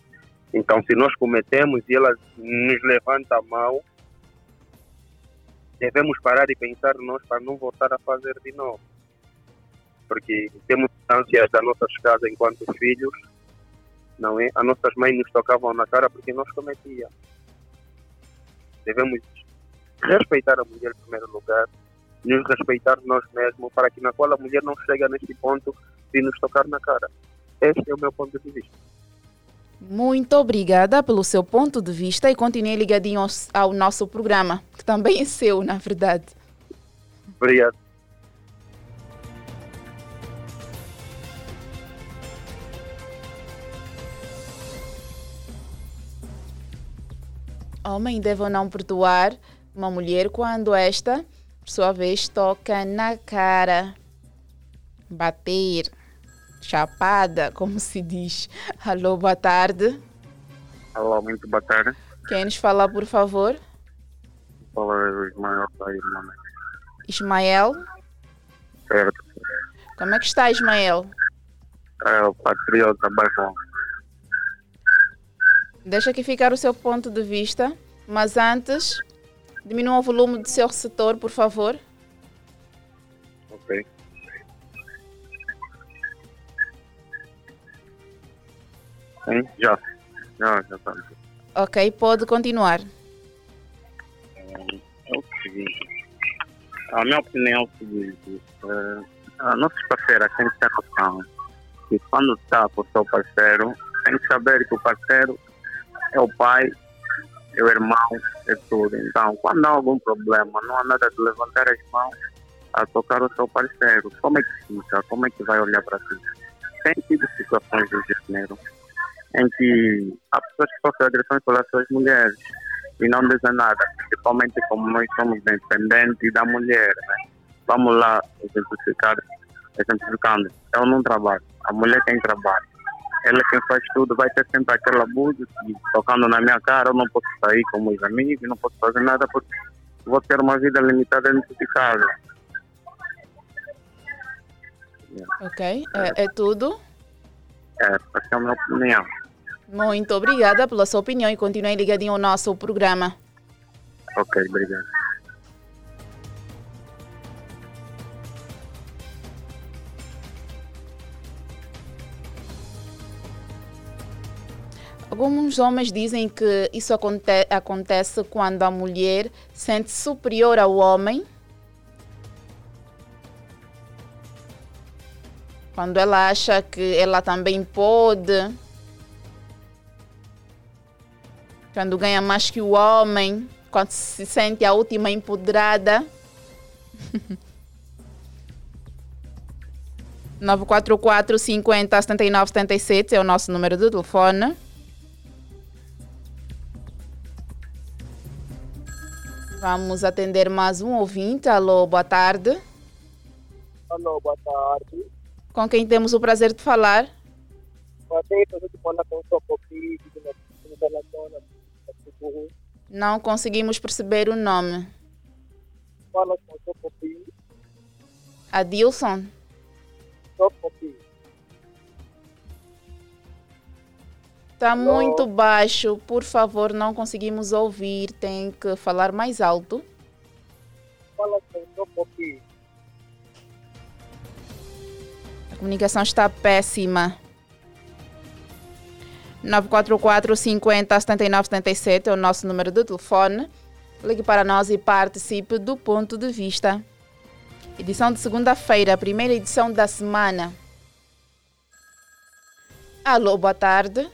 Então, se nós cometemos e ela nos levanta a mão, devemos parar e pensar nós para não voltar a fazer de novo porque temos distâncias das nossas casas enquanto filhos, não é? As nossas mães nos tocavam na cara porque nós cometíamos. Devemos respeitar a mulher em primeiro lugar, nos respeitar nós mesmos, para que na qual a mulher não chegue neste ponto de nos tocar na cara. Este é o meu ponto de vista. Muito obrigada pelo seu ponto de vista e continue ligadinho ao, ao nosso programa, que também é seu, na verdade. Obrigado. Homem deve ou não perdoar uma mulher quando esta, por sua vez, toca na cara. Bater. Chapada, como se diz. Alô, boa tarde. Alô, muito boa tarde. Quem nos fala, por favor? Fala Ismael mano. Ismael? Certo. Como é que está, Ismael? É o patriota baixão. Deixa aqui ficar o seu ponto de vista, mas antes, diminua o volume do seu receptor, por favor. Ok. Sim, já. Já, já está. Ok, pode continuar. É o seguinte. A minha opinião é o seguinte. Eh, a nossa parceira tem que ter noção que quando está com o seu parceiro, tem que saber que o parceiro é o pai, é o irmão, é tudo. Então, quando há algum problema, não há nada de levantar as mãos a tocar o seu parceiro. Como é que fica? Como é que vai olhar para ti? Tem tido situações do gênero em que há pessoas que sofrem agressões pelas suas mulheres e não dizem nada, principalmente como nós somos dependentes da mulher. Né? Vamos lá exemplificar, exemplificando. Eu não trabalho, a mulher tem trabalho. Ela é quem faz tudo, vai ter sempre aquele abuso que, tocando na minha cara, eu não posso sair com meus amigos, não posso fazer nada porque vou ter uma vida limitada dentro de casa. Ok, é, é tudo. É, essa é a minha opinião. Muito obrigada pela sua opinião e continue ligadinho ao nosso programa. Ok, obrigado. Alguns homens dizem que isso aconte acontece quando a mulher sente superior ao homem. Quando ela acha que ela também pode. Quando ganha mais que o homem. Quando se sente a última empoderada. 944 50 79 77 é o nosso número de telefone. Vamos atender mais um ouvinte. Alô, boa tarde. Alô, boa tarde. Com quem temos o prazer de falar? Não conseguimos perceber o nome. Fala com o Covid, Adilson. Está muito baixo. Por favor, não conseguimos ouvir. Tem que falar mais alto. A comunicação está péssima. 944 50 79 77 é o nosso número de telefone. Ligue para nós e participe do ponto de vista. Edição de segunda-feira, primeira edição da semana. Alô, boa tarde.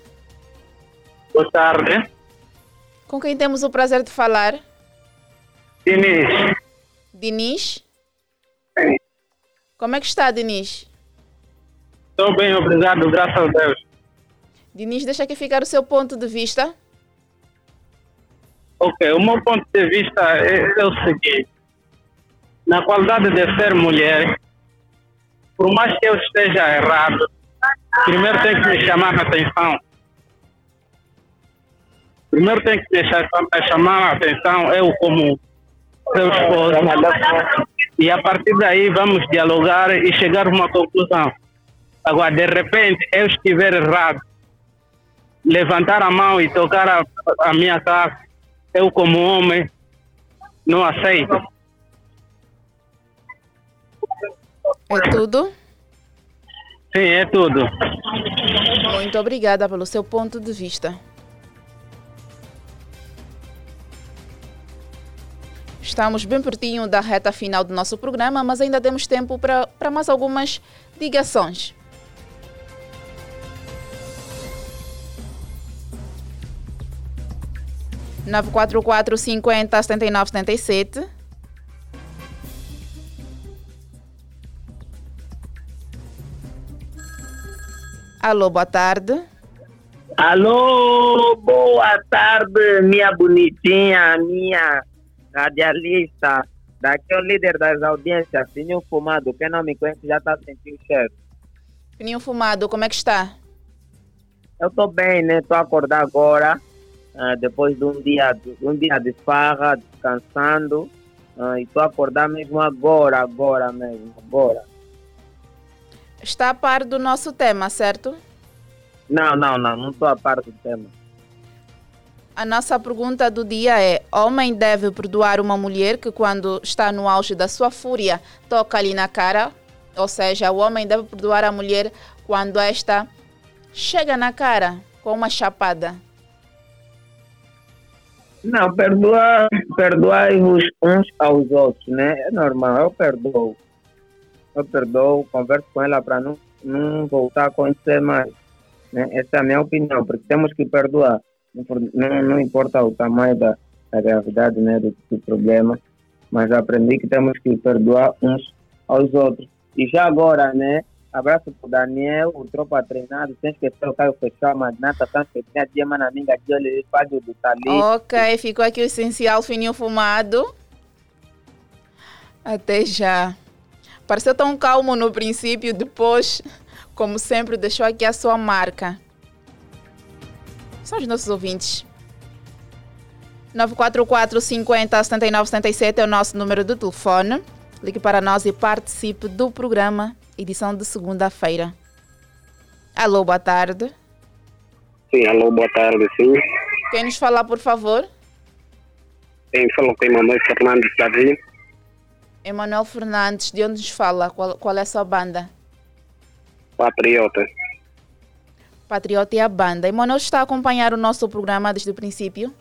Boa tarde. Com quem temos o prazer de falar? Diniz. Diniz? Como é que está, Diniz? Estou bem, obrigado, graças a Deus. Diniz, deixa aqui ficar o seu ponto de vista. Ok, o meu ponto de vista é, é o seguinte. Na qualidade de ser mulher, por mais que eu esteja errado, primeiro tem que me chamar a atenção. Primeiro tem que cha- me chamar a atenção, eu como seu esposo. E a partir daí vamos dialogar e chegar a uma conclusão. Agora, de repente, eu estiver errado, levantar a mão e tocar a, a minha casa, eu como homem, não aceito. É tudo? Sim, é tudo. Muito obrigada pelo seu ponto de vista. Estamos bem pertinho da reta final do nosso programa, mas ainda temos tempo para mais algumas ligações. Nove quatro quatro cinquenta setenta e nove setenta e sete. Alô, boa tarde. Alô, boa tarde, minha bonitinha, minha radialista. Daqui é o líder das audiências, Sininho Fumado. Quem não me conhece já está sentindo o cheiro. Fininho Fumado, como é que está? Eu estou bem, né? Estou a acordar agora, ah, depois de um dia de, um dia de farra, descansando. ah, e estou a acordar mesmo agora, agora mesmo, agora. Está a par do nosso tema, certo? Não, não, não, não estou a par do tema. A nossa pergunta do dia é: homem deve perdoar uma mulher que, quando está no auge da sua fúria, toca ali na cara? Ou seja, o homem deve perdoar a mulher quando esta chega na cara com uma chapada? Não, perdoar, perdoai-vos uns aos outros, né? É normal, eu perdoo. Eu perdoo, converso com ela para não, não voltar a acontecer mais. Né? Essa é a minha opinião, porque temos que perdoar. Não, não, importa o tamanho da, da gravidade né, do, do problema, mas aprendi que temos que perdoar uns aos outros. E já agora, né? Abraço pro Daniel, o tropa treinado, sem esquecer o Caio Fechal, Magnata, Sanfetinha, Diema Naminga, Diole, Fábio do Tali. Ok, ficou aqui o essencial fininho fumado. Até já. Pareceu tão calmo no princípio, depois, como sempre, deixou aqui a sua marca. São os nossos ouvintes. 944 50 79 77 é o nosso número de telefone. Ligue para nós e participe do programa, edição de segunda-feira. Alô, boa tarde. Sim, alô, boa tarde, sim. Quem nos fala, por favor? Quem fala com Emanuel Fernandes Davi. Emanuel Fernandes, de onde nos fala? Qual, qual é a sua banda? Patriota. Patriota e a banda. Emanuel está a acompanhar o nosso programa desde o princípio?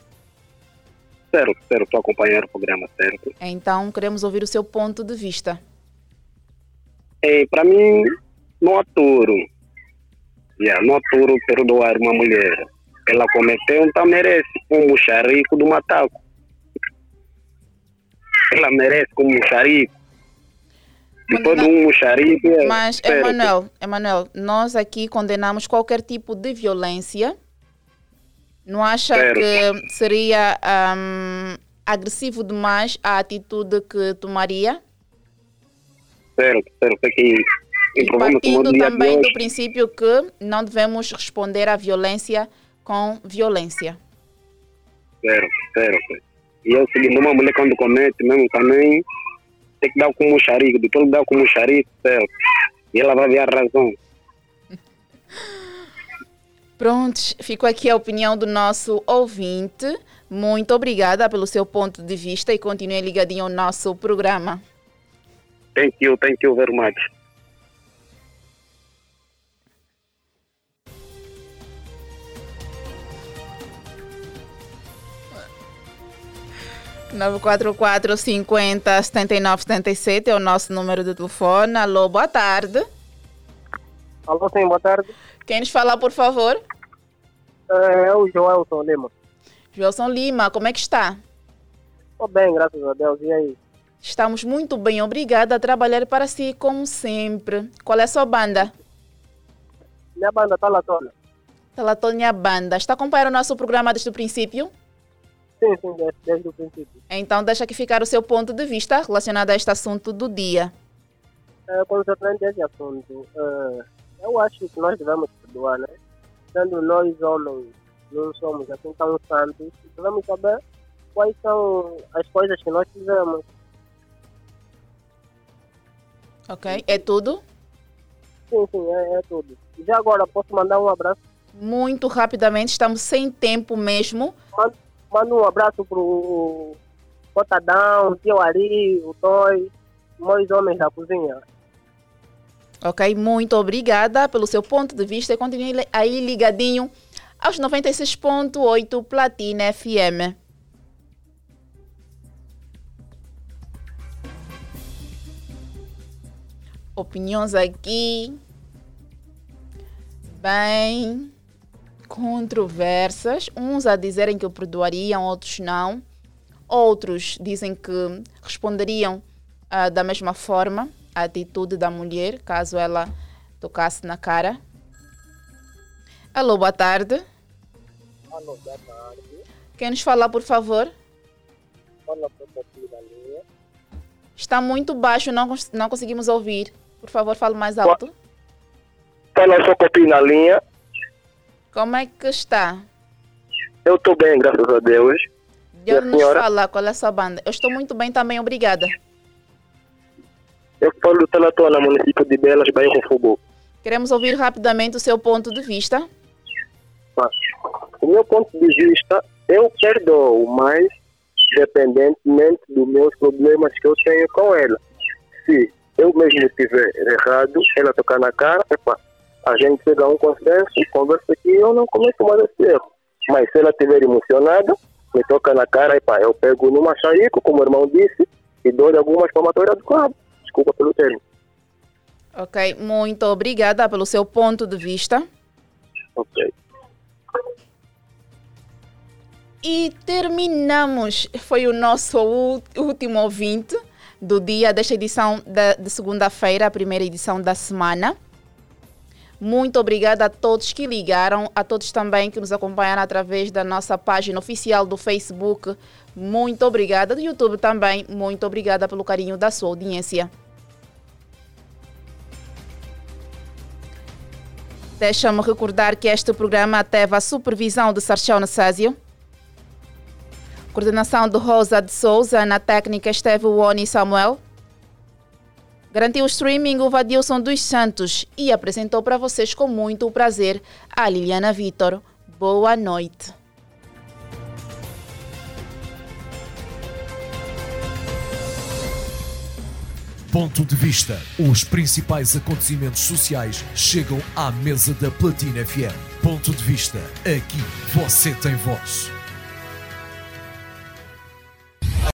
Certo, certo, estou a acompanhar o programa, certo. Então, queremos ouvir o seu ponto de vista. É, para mim, não aturo. Yeah, não aturo perdoar uma mulher. Ela cometeu, então merece um mocharico do mataco. Ela merece como mocharico. Um mocharico... É Mas, certo. Emanuel, Emanuel, nós aqui condenamos qualquer tipo de violência. Não acha Certo. que seria ahm, agressivo demais a atitude que tomaria? Certo, certo. É que E partindo também do princípio que não devemos responder à violência com violência. Certo, certo. E é o seguinte, uma mulher quando comete mesmo também tem que dar como um xarico, depois de dar um xarico, certo. E ela vai ver a razão. Prontos, ficou aqui a opinião do nosso ouvinte. Muito obrigada pelo seu ponto de vista e continue ligadinho ao nosso programa. Thank you, thank you very much. Nove quatro quatro cinquenta setenta e nove setenta e sete é o nosso número de telefone. Alô, boa tarde. Alô, sim, boa tarde. Quem nos fala, por favor? É, é o Joelson Lima. Joelson Lima, como é que está? Estou bem, graças a Deus. E aí? Estamos muito bem, obrigada a trabalhar para si como sempre. Qual é a sua banda? Minha banda está lá toda. Talatônia Banda. Está acompanhando o nosso programa desde o princípio? Sim, sim, desde, o princípio. Então deixa aqui ficar o seu ponto de vista relacionado a este assunto do dia. É, a esse assunto, é, eu acho que nós devemos perdoar, né? Sendo nós homens, não somos assim tão santos, devemos saber quais são as coisas que nós fizemos. Ok? É tudo? Sim, sim, é, é tudo. E já agora, posso mandar um abraço? Muito rapidamente, estamos sem tempo mesmo. Manda, manda um abraço pro Cotadão, o tio Ari, o Toy, meus homens da cozinha. Ok? Muito obrigada pelo seu ponto de vista continue aí ligadinho aos 96.8 Platina FM. Opiniões aqui bem controversas. Uns a dizerem que o perdoariam, outros não. Outros dizem que responderiam ah, da mesma forma a atitude da mulher, caso ela tocasse na cara. Alô, boa tarde. Alô, boa tarde. Quem nos fala, por favor? Fala. Está muito baixo, não, não conseguimos ouvir. Por favor, fale mais alto. Fala só Papi na linha. Como é que está? Eu estou bem, graças a Deus. De a onde nos senhora? fala? Qual é a sua banda? Eu estou muito bem também, obrigada. Eu falo do Telatona, município de Belas, bairro Fogo. Queremos ouvir rapidamente o seu ponto de vista. Mas, do meu ponto de vista, eu perdoo, mas dependentemente dos meus problemas que eu tenho com ela. Se eu mesmo estiver errado, ela tocar na cara, epa, a gente chega a um consenso, conversa aqui, eu não cometo mais esse erro. Mas se ela estiver emocionada, me toca na cara e pá, eu pego no machaíco, como o irmão disse, e dou algumas palmatórias do cabo. Desculpa pelo termo. Ok, muito obrigada pelo seu ponto de vista. Ok. E terminamos. Foi o nosso último ouvinte do dia desta edição de segunda-feira, a primeira edição da semana. Muito obrigada a todos que ligaram, a todos também que nos acompanharam através da nossa página oficial do Facebook. Muito obrigada. Do YouTube também, muito obrigada pelo carinho da sua audiência. Deixa-me recordar que este programa teve a supervisão de Sarchão Nassásio. Coordenação de Rosa de Souza, na técnica esteve o Oni Samuel. Garantiu o streaming o Vadilson dos Santos e apresentou para vocês com muito prazer a Liliana Vitor. Boa noite. Ponto de vista. Os principais acontecimentos sociais chegam à mesa da Platina FM. Ponto de vista. Aqui você tem voz.